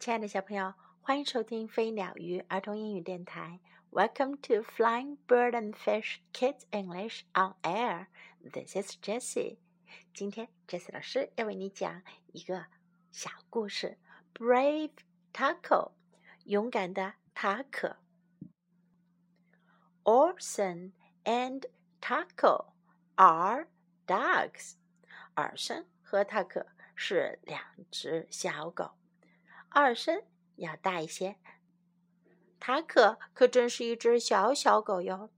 亲爱的小朋友，欢迎收听飞鸟鱼儿童英语电台。Welcome to Flying Bird and Fish Kids English on Air. This is Jessie. 今天 Jessie 老师要为你讲一个小故事：Brave Taco，勇敢的塔可。Orson and Taco are dogs. 尔森和塔可是两只小狗。二声要大一些。塔可可真是一只小小狗哟。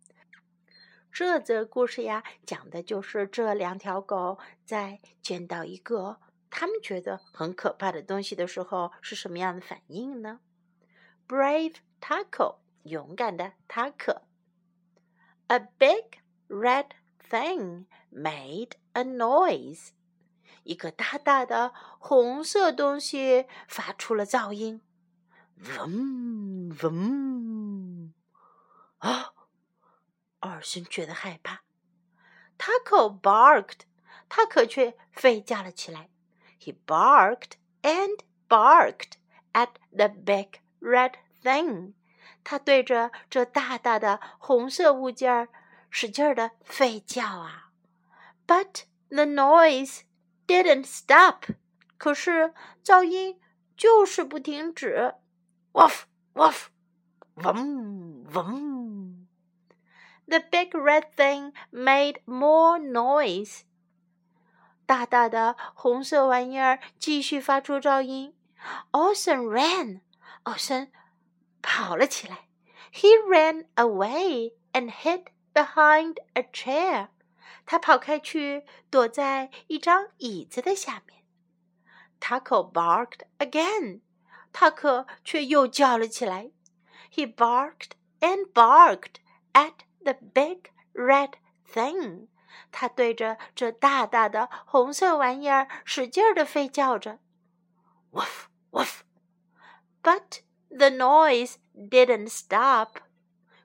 这则故事呀，讲的就是这两条狗在见到一个他们觉得很可怕的东西的时候是什么样的反应呢？Brave Taco，勇敢的塔可。A big red thing made a noise. 一个大大的红色东西发出了噪音，嗡嗡！啊，二森觉得害怕。Taco barked，他可却吠叫了起来。He barked and barked at the big red thing。他对着这大大的红色物件使劲儿的吠叫啊。But the noise didn't stop. 可是噪音就是不停止。Wuff, wuff, vroom, vroom. The big red thing made more noise。大大的红色玩意儿继续发出噪音。Orson ran，奥森跑了起来。He ran away and hid behind a chair. 他跑开去，躲在一张椅子的下面。Taco barked again，塔克却又叫了起来。He barked and barked at the big red thing。他对着这大大的红色玩意儿使劲儿的吠叫着。Woof woof。But the noise didn't stop。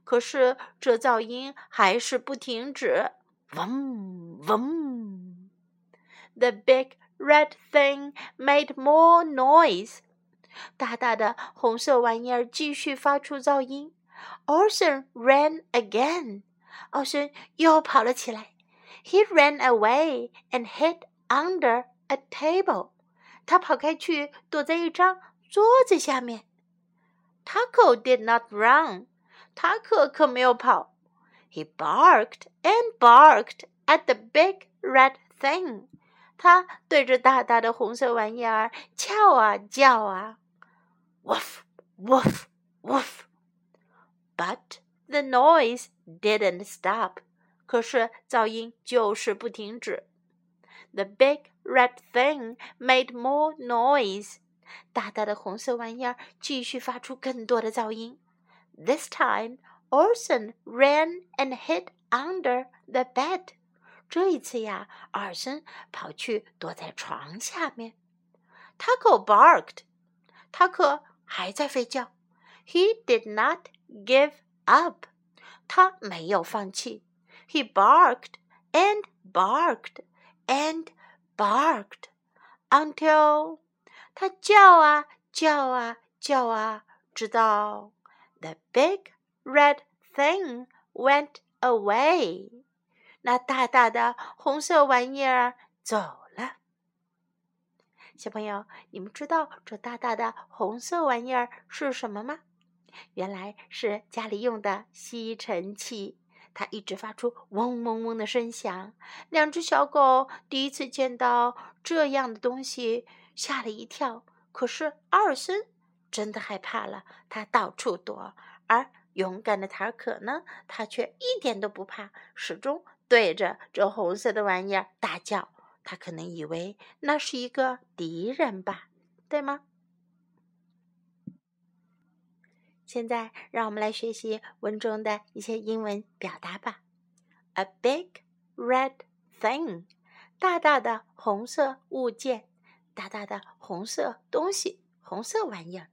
可是这噪音还是不停止。嗡嗡 The big red thing made more noise. 大大的红色玩意儿继续发出噪音。Orson ran again. 奥森又跑了起来。He ran away and hid under a table. 他跑开去，躲在一张桌子下面。Taco did not run. 塔克可没有跑。he barked and barked at the big red thing. 他对着大大的红色玩意儿叫啊叫啊，woof woof woof. But the noise didn't stop. 可是噪音就是不停止。The big red thing made more noise. 大大的红色玩意儿继续发出更多的噪音。This time Orson ran and hid under the bed。这一次呀，尔森跑去躲在床下面。Taco barked。塔克还在吠叫。He did not give up。他没有放弃。He barked and barked and barked until 他叫啊叫啊叫啊，直到 the big red thing went away. 那大大的红色玩意儿走了。小朋友，你们知道这大大的红色玩意儿是什么吗？原来是家里用的吸尘器，它一直发出嗡嗡嗡的声响。两只小狗第一次见到这样的东西，吓了一跳。可是阿尔森真的害怕了，他到处躲，而。勇敢的塔尔可呢？他却一点都不怕，始终对着这红色的玩意儿大叫。他可能以为那是一个敌人吧，对吗？现在让我们来学习文中的一些英文表达吧。A big red thing，大大的红色物件，大大的红色东西，红色玩意儿。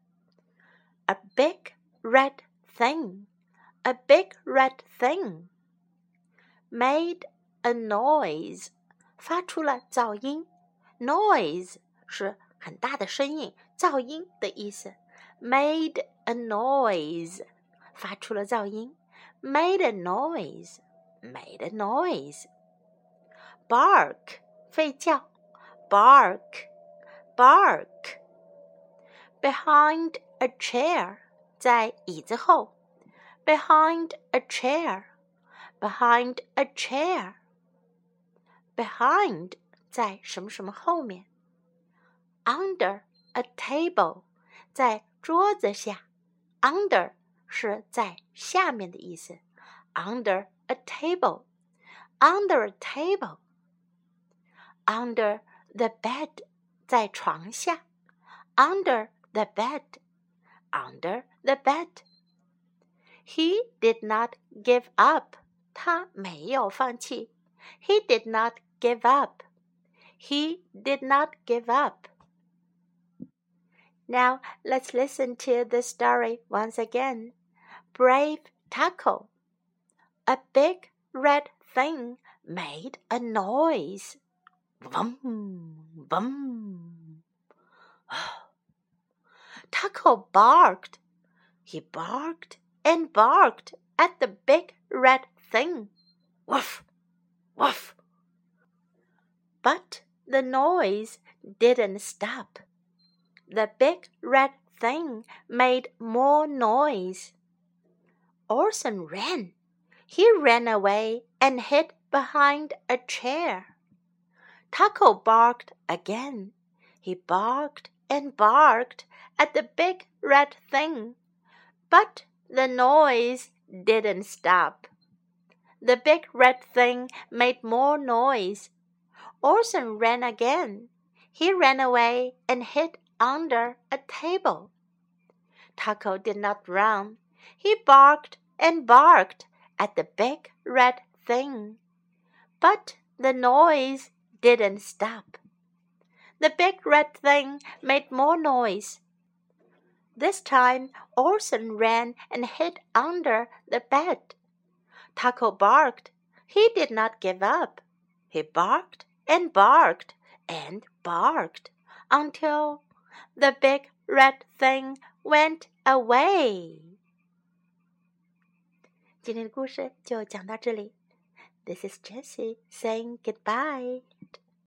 A big red thing, a big red thing, made a noise，发出了噪音。noise 是很大的声音， 噪音的意思，made a noise，发出了噪音，made a noise，made a noise。bark，吠叫，bark，bark。behind a chair， 在椅子后，behind a chair，behind a chair，behind 在什么什么后面，under a table，在桌子下，under 是在下面的意思，under a table，under a table，under the bed 在床下，under the bed, under the bed. He did not give up. 他没有放弃。He did not give up. He did not give up. Now let's listen to the story once again. Brave Taco. A big red thing made a noise. Vum, vum. Taco barked. He barked and barked at the big red thing. Woof! Woof! But the noise didn't stop. The big red thing made more noise. Orson ran. He ran away and hid behind a chair. Taco barked again. He barked and barked at the big red thing, but the noise didn't stop. The big red thing made more noise. Orson ran again. He ran away and hid under a table. Taco did not run. He barked and barked at the big red thing. But the noise didn't stop. The big red thing made more noise. This time Orson ran and hid under the bed. Taco barked. He did not give up. He barked and barked and barked until the big red thing went away. 今天的故事就讲到这里。This is Jessie saying goodbye.